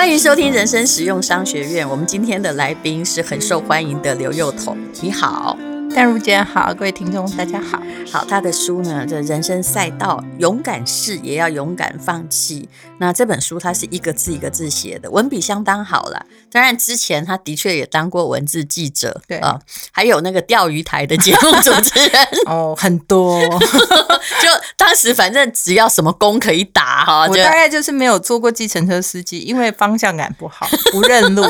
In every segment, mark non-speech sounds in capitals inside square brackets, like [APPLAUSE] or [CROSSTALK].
欢迎收听人生实用商学院。我们今天的来宾是很受欢迎的刘幼彤。你好。淡如姐好，各位听众大家好。好，他的书呢，这人生赛道，勇敢试也要勇敢放弃。那这本书他是一个字一个字写的，文笔相当好了。当然之前他的确也当过文字记者，对啊，还有那个钓鱼台的节目主持人 [LAUGHS] 哦，很多。[LAUGHS] 就当时反正只要什么工可以打哈，[LAUGHS] 我大概就是没有做过计程车司机，因为方向感不好，不认路。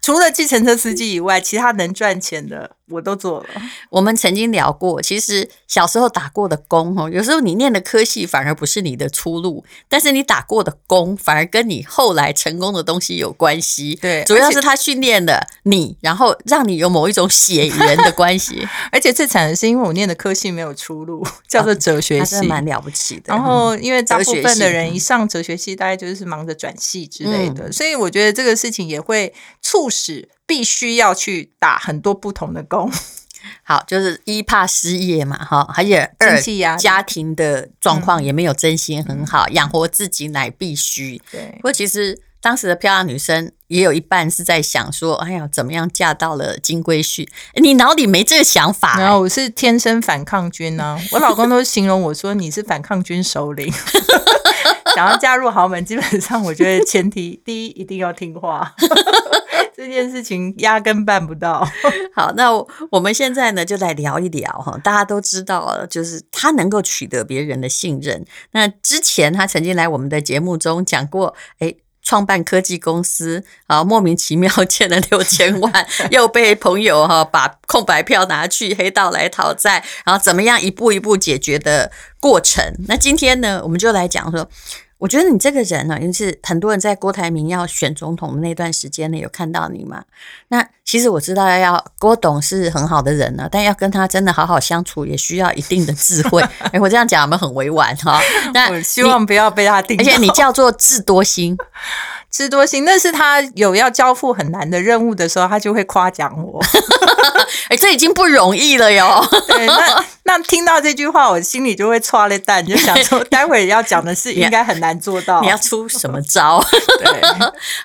除了计程车司机以外，其他能赚钱的我都做了。我们曾经聊过，其实小时候打过的工，哈，有时候你念的科系反而不是你的出路，但是你打过的工反而跟你后来成功的东西有关系。对，主要是他训练了你，然后让你有某一种血缘的关系。[LAUGHS] 而且最惨的是，因为我念的科系没有出路，叫做哲学系，蛮了不起的。然后，因为大部分的人一上哲学系，大概就是忙着转系之类的，所以我觉得这个事情也会促使必须要去打很多不同的工，[LAUGHS] 好，就是一怕失业嘛，哈，还有二家庭的状况也没有真心很好，养活自己乃必须。对，不过其实当时的漂亮女生也有一半是在想说，哎呀，怎么样嫁到了金龟婿？你脑里没这个想法？然后我是天生反抗军呢，我老公都形容我说你是反抗军首领。[LAUGHS] 想要嫁入豪门，基本上我觉得前提第一一定要听话，这件事情压根办不到。[LAUGHS] 好，那我们现在呢就来聊一聊哈，大家都知道，就是他能够取得别人的信任。那之前他曾经来我们的节目中讲过，哎，创办科技公司啊，莫名其妙欠了六千万，又被朋友哈把空白票拿去黑道来讨债，然后怎么样一步一步解决的过程。那今天呢，我们就来讲说。我觉得你这个人呢，因是很多人在郭台铭要选总统的那段时间呢，有看到你嘛？那其实我知道要郭董是很好的人呢，但要跟他真的好好相处，也需要一定的智慧。[LAUGHS] 哎，我这样讲有没有很委婉哈？那 [LAUGHS] 我希望不要被他定。而且你叫做智多星。智多星，那是他有要交付很难的任务的时候，他就会夸奖我。[LAUGHS] 哎，这已经不容易了哟。[LAUGHS] 对，那那听到这句话，我心里就会剉咧蛋，就想说，[LAUGHS] 待会要讲的事应该很难做到。你要出什么招？对，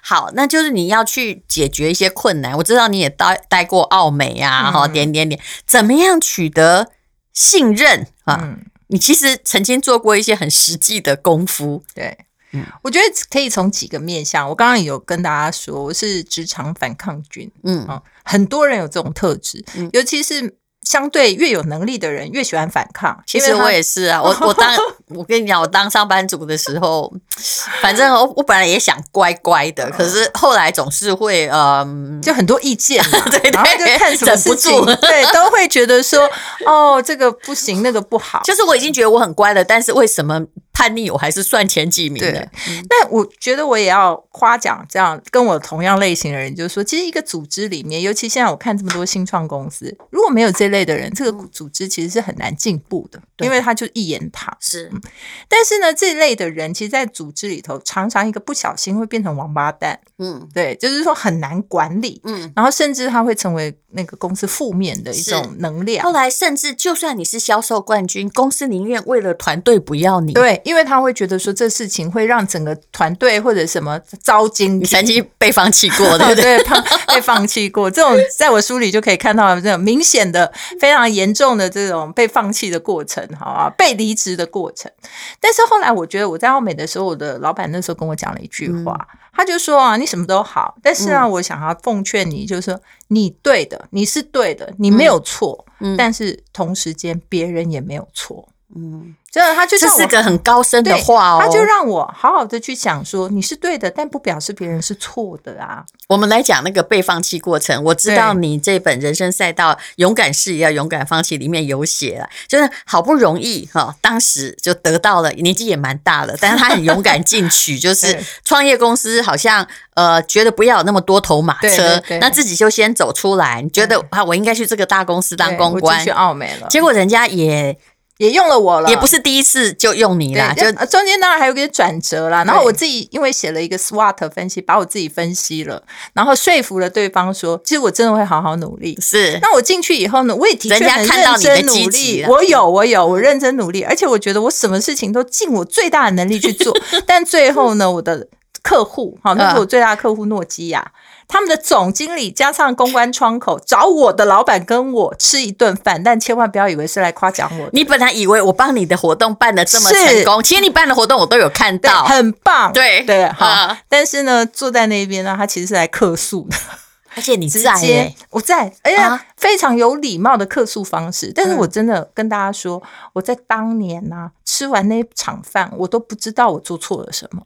好，那就是你要去解决一些困难。我知道你也待待过澳美啊，哈、嗯，点点点，怎么样取得信任啊？嗯、你其实曾经做过一些很实际的功夫，对。嗯，我觉得可以从几个面向。我刚刚有跟大家说，我是职场反抗军。嗯啊，很多人有这种特质，嗯、尤其是相对越有能力的人越喜欢反抗。其实我也是啊，我我当 [LAUGHS] 我跟你讲，我当上班族的时候，[LAUGHS] 反正我我本来也想乖乖的，可是后来总是会嗯，就很多意见嘛，[LAUGHS] 对，然后就看什么事情，[LAUGHS] 对，都会觉得说哦，这个不行，那个不好。就是我已经觉得我很乖了，但是为什么？叛逆，我还是算前几名的。对，但我觉得我也要夸奖这样跟我同样类型的人，就是说，其实一个组织里面，尤其现在我看这么多新创公司，如果没有这类的人，这个组织其实是很难进步的，因为他就一言堂。是，但是呢，这类的人其实，在组织里头，常常一个不小心会变成王八蛋。嗯，对，就是说很难管理。嗯，然后甚至他会成为那个公司负面的一种能量。后来，甚至就算你是销售冠军，公司宁愿为了团队不要你。对。因为他会觉得说，这事情会让整个团队或者什么糟经，你曾经被放弃过，[LAUGHS] 对不对？被放弃过，这种在我书里就可以看到这种明显的、非常严重的这种被放弃的过程，好啊，被离职的过程。但是后来我觉得我在澳美的时候，我的老板那时候跟我讲了一句话，嗯、他就说啊，你什么都好，但是啊，我想要奉劝你，就是说你对的，你是对的，你没有错，嗯、但是同时间别人也没有错，嗯。真的，他就这是个很高深的话哦。他就让我好好的去想说，你是对的，但不表示别人是错的啊。我们来讲那个被放弃过程。我知道你这本《人生赛道：勇敢试也要勇敢放弃》里面有写了，就是好不容易哈，当时就得到了，年纪也蛮大了，但是他很勇敢进取，就是 [LAUGHS] 创业公司好像呃觉得不要有那么多头马车，那自己就先走出来，你觉得啊，我应该去这个大公司当公关，去澳美了，结果人家也。也用了我了，也不是第一次就用你啦，就中间当然还有个转折啦。然后我自己因为写了一个 SWOT 分析，把我自己分析了，然后说服了对方说，其实我真的会好好努力。是，那我进去以后呢，我也的确很认真努力。我有，我有，我认真努力，而且我觉得我什么事情都尽我最大的能力去做。[LAUGHS] 但最后呢，我的客户，好，那是我最大的客户诺基亚。他们的总经理加上公关窗口找我的老板跟我吃一顿饭，但千万不要以为是来夸奖我。你本来以为我帮你的活动办的这么成功，其实你办的活动我都有看到，很棒。对对，好。嗯、但是呢，坐在那边呢，他其实是来客诉的，[LAUGHS] 而且你在、欸，我在，哎呀，啊、非常有礼貌的客诉方式。但是我真的跟大家说，我在当年呢、啊，吃完那场饭，我都不知道我做错了什么。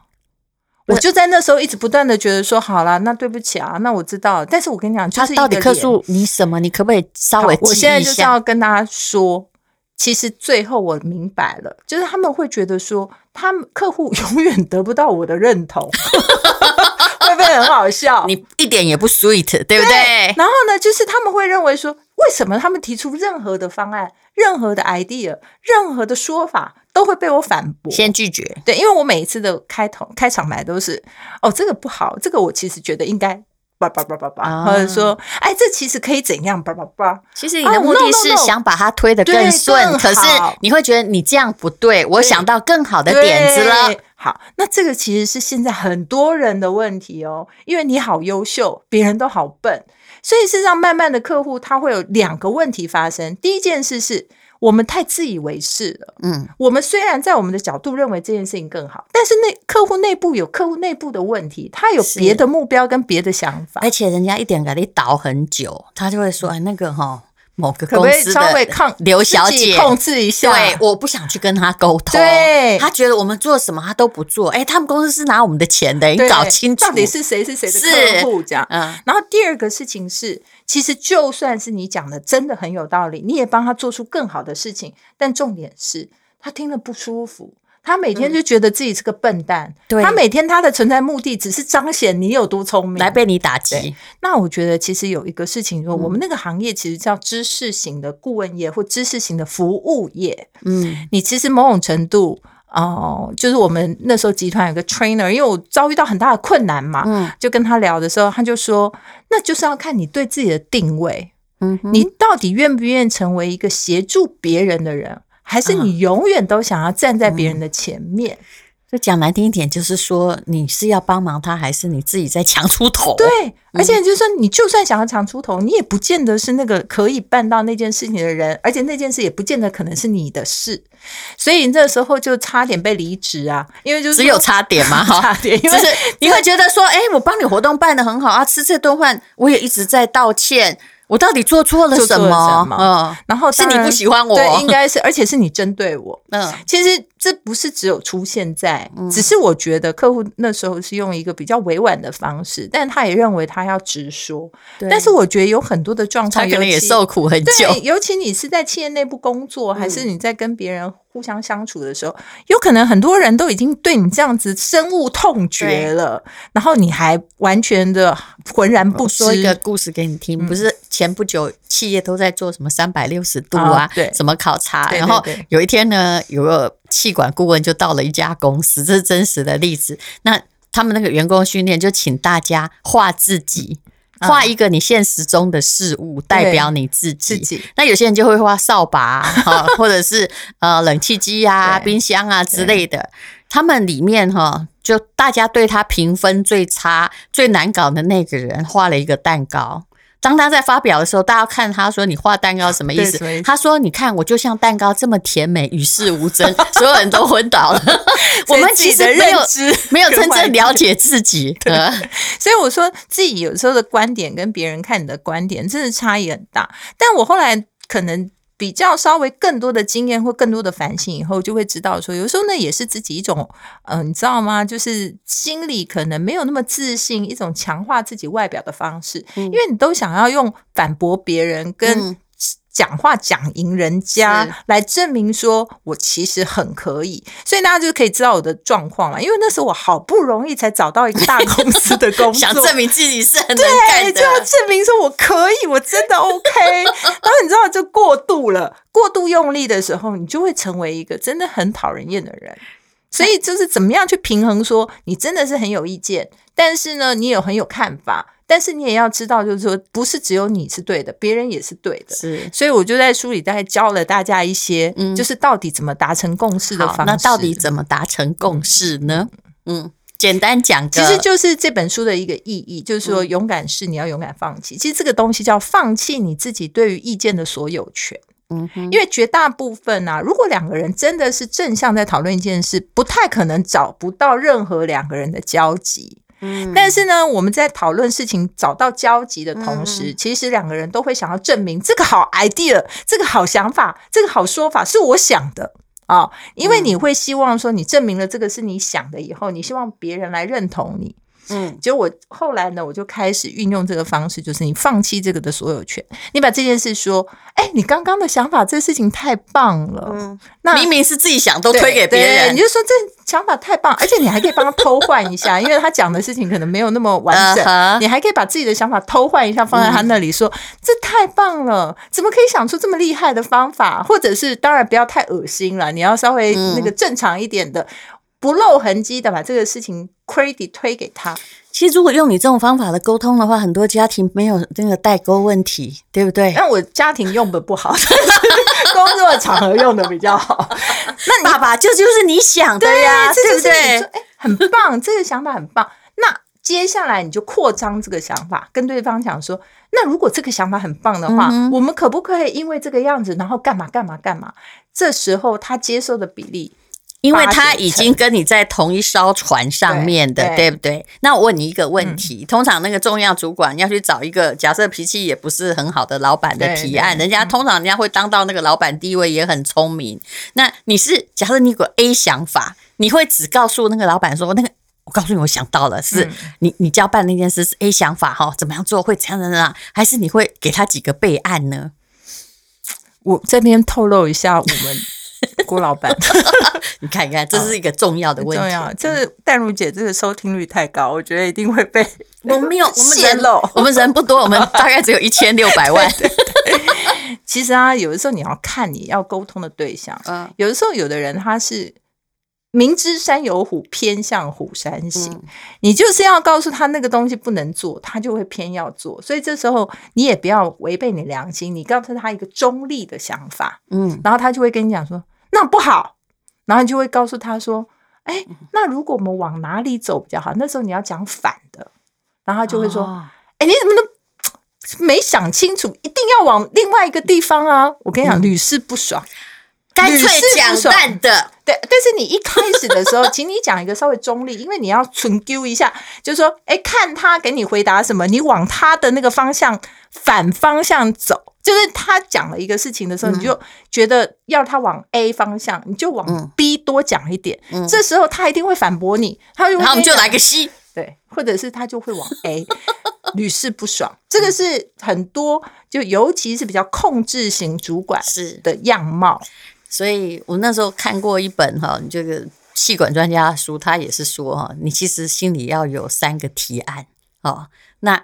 我就在那时候一直不断的觉得说，好了，那对不起啊，那我知道。但是我跟你讲，就是他到底客诉你什么？你可不可以稍微？我现在就是要跟大家说，其实最后我明白了，就是他们会觉得说，他们客户 [LAUGHS] 永远得不到我的认同，[LAUGHS] 会不会很好笑？你一点也不 sweet，对不对？对。然后呢，就是他们会认为说，为什么他们提出任何的方案、任何的 idea、任何的说法？都会被我反驳，先拒绝。对，因为我每一次的开头开场白都是，哦，这个不好，这个我其实觉得应该叭叭叭叭叭，或者说，哎，这其实可以怎样叭叭叭。其实你的目的是想把它推得更顺，可是你会觉得你这样不对，我想到更好的点子了。好，那这个其实是现在很多人的问题哦，因为你好优秀，别人都好笨，所以事实上慢慢的客户他会有两个问题发生。第一件事是。我们太自以为是了。嗯，我们虽然在我们的角度认为这件事情更好，但是内客户内部有客户内部的问题，他有别的目标跟别的想法，而且人家一点给你倒很久，他就会说：“哎，那个哈。”某个公司的刘小姐控制一下，对，我不想去跟他沟通。对，他觉得我们做什么他都不做。哎，他们公司是拿我们的钱的，你搞清楚到底是谁是谁的客户这样。嗯，然后第二个事情是，其实就算是你讲的真的很有道理，你也帮他做出更好的事情，但重点是他听了不舒服。他每天就觉得自己是个笨蛋，嗯、他每天他的存在目的只是彰显你有多聪明，来被你打击。那我觉得其实有一个事情说，嗯、我们那个行业其实叫知识型的顾问业或知识型的服务业。嗯，你其实某种程度哦、呃，就是我们那时候集团有个 trainer，因为我遭遇到很大的困难嘛，嗯，就跟他聊的时候，他就说，那就是要看你对自己的定位，嗯，你到底愿不愿意成为一个协助别人的人。还是你永远都想要站在别人的前面？就讲难听一点，就是说你是要帮忙他，还是你自己在强出头？对，而且就是说，你就算想要强出头，你也不见得是那个可以办到那件事情的人，而且那件事也不见得可能是你的事，所以你这时候就差点被离职啊！因为就是只有差点嘛，[LAUGHS] 差点，因为你会觉得说，哎，我帮你活动办得很好啊，吃这顿饭我也一直在道歉。我到底做错了什么？嗯，然后是你不喜欢我，对，应该是，而且是你针对我。嗯，其实这不是只有出现在，只是我觉得客户那时候是用一个比较委婉的方式，但他也认为他要直说。但是我觉得有很多的状况，他可能也受苦很久。对，尤其你是在企业内部工作，还是你在跟别人互相相处的时候，有可能很多人都已经对你这样子深恶痛绝了，然后你还完全的浑然不知。说一个故事给你听，不是。前不久，企业都在做什么三百六十度啊，哦、对，什么考察。对对对，然后有一天呢，有个气管顾问就到了一家公司，这是真实的例子。那他们那个员工训练就请大家画自己，画一个你现实中的事物，嗯、代表你自己。自己。那有些人就会画扫把啊，[LAUGHS] 或者是呃冷气机啊、冰箱啊之类的。他们里面哈，就大家对他评分最差、最难搞的那个人画了一个蛋糕。当他在发表的时候，大家看他说：“你画蛋糕什么意思？”他说：“你看，我就像蛋糕这么甜美，与世无争。[LAUGHS] ”所有人都昏倒了。[LAUGHS] 我们其实没有没有真正了解自己。[LAUGHS] 对，所以我说自己有时候的观点跟别人看你的观点真的差异很大。但我后来可能。比较稍微更多的经验或更多的反省以后，就会知道说，有时候呢也是自己一种，嗯、呃，你知道吗？就是心里可能没有那么自信，一种强化自己外表的方式，嗯、因为你都想要用反驳别人跟。嗯讲话讲赢人家，来证明说我其实很可以，所以大家就可以知道我的状况了。因为那时候我好不容易才找到一个大公司的工作，[LAUGHS] 想证明自己是很能干的，对，就要证明说我可以，我真的 OK。[LAUGHS] 然后你知道，就过度了，过度用力的时候，你就会成为一个真的很讨人厌的人。所以就是怎么样去平衡，说你真的是很有意见，但是呢，你有很有看法。但是你也要知道，就是说，不是只有你是对的，别人也是对的。是，所以我就在书里大概教了大家一些，嗯，就是到底怎么达成共识的方式。那到底怎么达成共识呢？嗯，简单讲，其实就是这本书的一个意义，就是说勇敢是你要勇敢放弃。其实这个东西叫放弃你自己对于意见的所有权。嗯，因为绝大部分啊，如果两个人真的是正向在讨论一件事，不太可能找不到任何两个人的交集。嗯，但是呢，我们在讨论事情找到交集的同时，其实两个人都会想要证明这个好 idea，这个好想法，这个好说法是我想的。啊，因为你会希望说，你证明了这个是你想的以后，你希望别人来认同你。嗯，结果我后来呢，我就开始运用这个方式，就是你放弃这个的所有权，你把这件事说，哎，你刚刚的想法，这事情太棒了。嗯，那明明是自己想，都推给别人，你就说这想法太棒，而且你还可以帮他偷换一下，因为他讲的事情可能没有那么完整，uh huh. 你还可以把自己的想法偷换一下，放在他那里说，说、嗯、这太棒了，怎么可以想出这么厉害的方法？或者是当然不要太恶心了，你要稍微那个正常一点的。嗯不露痕迹的把这个事情 credit 推给他。其实如果用你这种方法的沟通的话，很多家庭没有那个代沟问题，对不对？那我家庭用的不好，[LAUGHS] 工作场合用的比较好。[LAUGHS] 那爸爸就就是你想的呀，对不对？哎，很棒，这个想法很棒。那接下来你就扩张这个想法，跟对方讲说：那如果这个想法很棒的话，嗯、我们可不可以因为这个样子，然后干嘛干嘛干嘛？这时候他接受的比例。因为他已经跟你在同一艘船上面的，对，对不对？那我问你一个问题：嗯、通常那个重要主管要去找一个假设脾气也不是很好的老板的提案，人家通常人家会当到那个老板地位，也很聪明。嗯、那你是假设你有个 A 想法，你会只告诉那个老板说：“那个，我告诉你，我想到了，是你你交办那件事是 A 想法哈，怎么样做会怎样怎样？还是你会给他几个备案呢？”我这边透露一下，我们。[LAUGHS] 郭老板，[LAUGHS] 你看一看，这是一个重要的问题。重要，就是淡如姐这个收听率太高，我觉得一定会被我们没有，[LAUGHS] 我们人我们人不多，我们大概只有一千六百万。其实啊，有的时候你要看你要沟通的对象。嗯，有的时候有的人他是明知山有虎，偏向虎山行。嗯、你就是要告诉他那个东西不能做，他就会偏要做。所以这时候你也不要违背你良心，你告诉他一个中立的想法。嗯，然后他就会跟你讲说。那不好，然后你就会告诉他说：“哎，那如果我们往哪里走比较好？”那时候你要讲反的，然后他就会说：“哎、哦，你怎么都没想清楚？一定要往另外一个地方啊！”我跟你讲，屡试、嗯、不爽，干脆讲淡的。对，但是你一开始的时候，请你讲一个稍微中立，因为你要纯丢一下，就是说：“哎，看他给你回答什么，你往他的那个方向反方向走。”就是他讲了一个事情的时候，你就觉得要他往 A 方向，你就往 B 多讲一点。这时候他一定会反驳你，他就然后我们就来个 C，对，或者是他就会往 A，屡试不爽。这个是很多，就尤其是比较控制型主管是的样貌。所以我那时候看过一本哈，你这个气管专家的书，他也是说哈，你其实心里要有三个提案哦，那。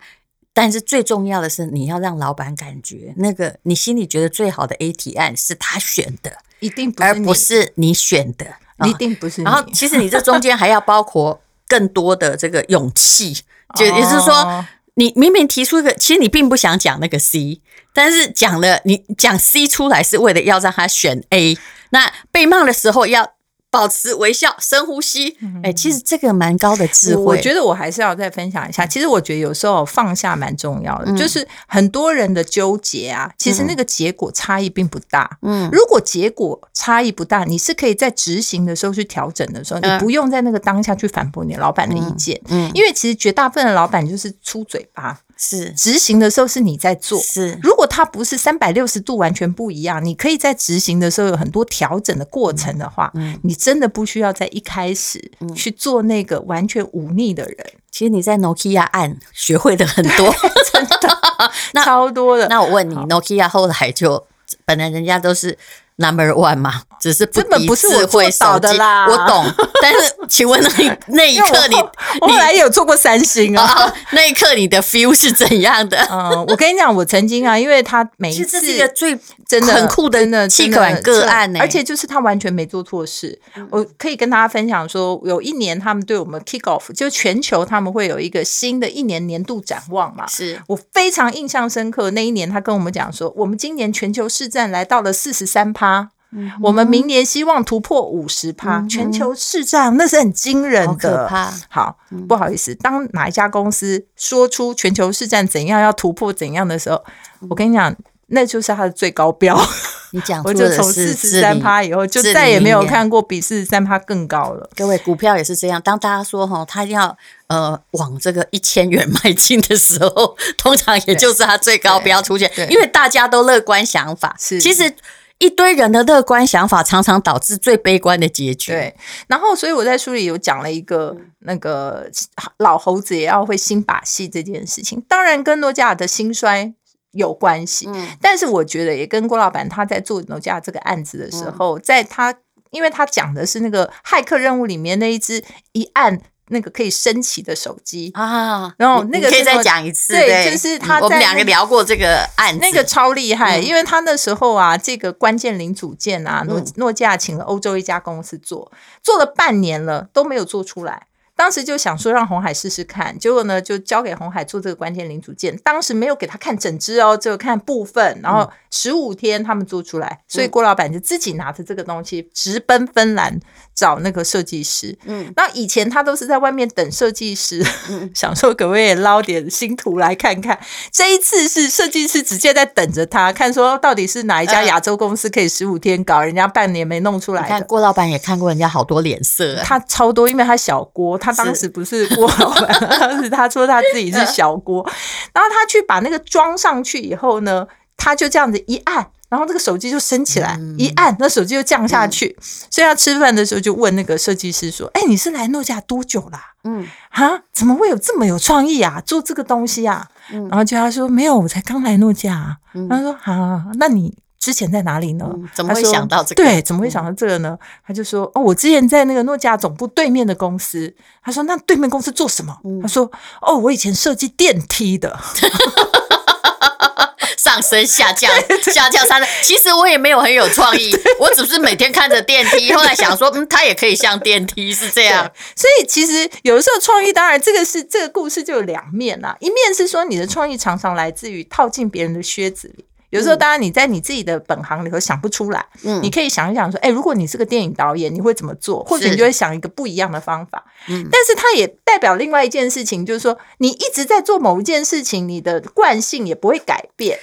但是最重要的是，你要让老板感觉那个你心里觉得最好的 A 提案是他选的，一定不是，而不是你选的，一定不是。然后，其实你这中间还要包括更多的这个勇气，就也就是说，你明明提出一个，其实你并不想讲那个 C，但是讲了，你讲 C 出来是为了要让他选 A。那被骂的时候要。保持微笑，深呼吸。哎、欸，其实这个蛮高的智慧。我觉得我还是要再分享一下。其实我觉得有时候放下蛮重要的，嗯、就是很多人的纠结啊，其实那个结果差异并不大。嗯，如果结果差异不大，你是可以在执行的时候去调整的时候，嗯、你不用在那个当下去反驳你老板的意见。嗯，嗯因为其实绝大部分的老板就是出嘴巴。是执行的时候是你在做，是如果它不是三百六十度完全不一样，你可以在执行的时候有很多调整的过程的话，嗯，你真的不需要在一开始去做那个完全忤逆的人。其实你在 Nokia 案学会的很多，真的 [LAUGHS] 那超多的。那我问你好，Nokia 后来就本来人家都是。Number one 嘛，只是不敌智慧手机，我懂。但是，[LAUGHS] 请问那那一刻你，我后来有做过三星啊？那一刻你的 feel 是怎样的？嗯，我跟你讲，我曾经啊，因为他每一次是一个最真的很酷的企管个案呢，而且就是他完全没做错事。我可以跟大家分享说，有一年他们对我们 kick off，就全球他们会有一个新的一年年度展望嘛。是我非常印象深刻，那一年他跟我们讲说，我们今年全球市占来到了四十三趴。嗯、我们明年希望突破五十趴，嗯、全球市占那是很惊人的。好，不好意思，当哪一家公司说出全球市占怎样要突破怎样的时候，我跟你讲。那就是它的最高标。你讲，[LAUGHS] 我就从四十三趴以后，就再也没有看过比四十三趴更高了。各位，股票也是这样。当大家说哈，它要呃往这个一千元迈进的时候，[LAUGHS] 通常也就是它最高标出现，因为大家都乐观想法。是，其实一堆人的乐观想法，常常导致最悲观的结局。对。然后，所以我在书里有讲了一个那个老猴子也要会新把戏这件事情。当然，跟诺基亚的兴衰。有关系，嗯，但是我觉得也跟郭老板他在做诺基亚这个案子的时候，嗯、在他因为他讲的是那个骇客任务里面那一只一按那个可以升起的手机。啊，然后那个可以再讲一次，对，就是他我们两个聊过这个案子，那个超厉害，嗯、因为他那时候啊，这个关键零组件啊，诺诺基亚请了欧洲一家公司做，做了半年了都没有做出来。当时就想说让红海试试看，结果呢就交给红海做这个关键零组件。当时没有给他看整只哦，只有看部分。然后十五天他们做出来，所以郭老板就自己拿着这个东西直奔芬兰找那个设计师。嗯，那以前他都是在外面等设计师，嗯、[LAUGHS] 想说可不可以捞点新图来看看。这一次是设计师直接在等着他，看说到底是哪一家亚洲公司可以十五天搞，人家半年没弄出来。你看郭老板也看过人家好多脸色，他超多，因为他小郭。他当时不是郭老板，当时他说他自己是 [LAUGHS] 小郭，然后他去把那个装上去以后呢，他就这样子一按，然后这个手机就升起来，一按那手机就降下去。所以他吃饭的时候就问那个设计师说：“哎，你是来诺基亚多久啦？嗯，啊，怎么会有这么有创意啊？做这个东西啊？”然后就他说：“没有，我才刚来诺基亚。”他说：“啊，那你？”之前在哪里呢？嗯、怎么会想到这个？对，怎么会想到这个呢？嗯、他就说：“哦，我之前在那个诺基亚总部对面的公司。”他说：“那对面公司做什么？”嗯、他说：“哦，我以前设计电梯的，[LAUGHS] 上升下降，[LAUGHS] 下降上升。其实我也没有很有创意，[LAUGHS] 我只是每天看着电梯，后来想说，嗯，它也可以像电梯，是这样。所以其实有的时候创意，当然这个是这个故事就有两面啊。一面是说你的创意常常来自于套进别人的靴子里。”有时候，当然你在你自己的本行里头想不出来，嗯，你可以想一想说，哎，如果你是个电影导演，你会怎么做？或者你就会想一个不一样的方法。嗯，但是它也代表另外一件事情，就是说你一直在做某一件事情，你的惯性也不会改变。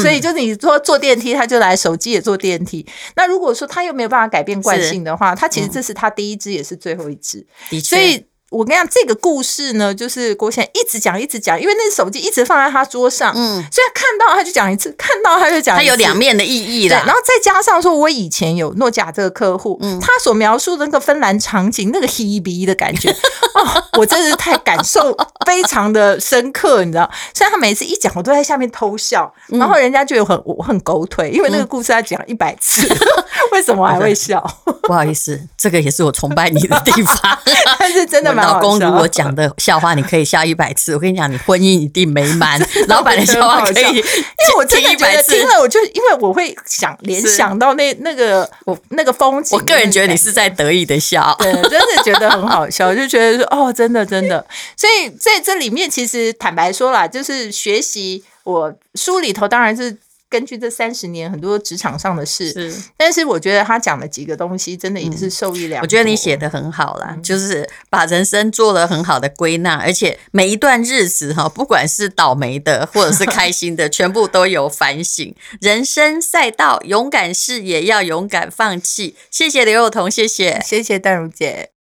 所以就是你说坐电梯，他就来手机也坐电梯。那如果说他又没有办法改变惯性的话，他其实这是他第一只也是最后一支。所以。我跟你讲，这个故事呢，就是郭先生一直讲一直讲，因为那手机一直放在他桌上，嗯，所以看到他就讲一次，看到他就讲一次，他有两面的意义的。然后再加上说，我以前有诺基亚这个客户，嗯，他所描述的那个芬兰场景，那个 Hebe 的感觉，[LAUGHS] 哦，我真的是太感受非常的深刻，你知道？虽然他每次一讲，我都在下面偷笑，然后人家就有很我很狗腿，因为那个故事他讲一百次，[LAUGHS] 为什么我还会 [LAUGHS] 笑？不好意思，这个也是我崇拜你的地方，但是真的蛮。老公如果讲的笑话，你可以笑一百次。我跟你讲，你婚姻一定美满。[LAUGHS] 老板的笑话可以，[LAUGHS] 因为我真的觉得听了，我就因为我会想联想到那那个我那个风景。我个人觉得你是在得意的笑，对，真的觉得很好笑，就觉得说哦，真的真的。所以在这里面，其实坦白说啦，就是学习我书里头，当然是。根据这三十年很多职场上的事，是，但是我觉得他讲的几个东西真的也是受益良多。我觉得你写的很好啦，嗯、就是把人生做了很好的归纳，而且每一段日子哈，不管是倒霉的或者是开心的，[LAUGHS] 全部都有反省。人生赛道，勇敢视野要勇敢放弃。谢谢刘宥彤，谢谢，谢谢淡如姐。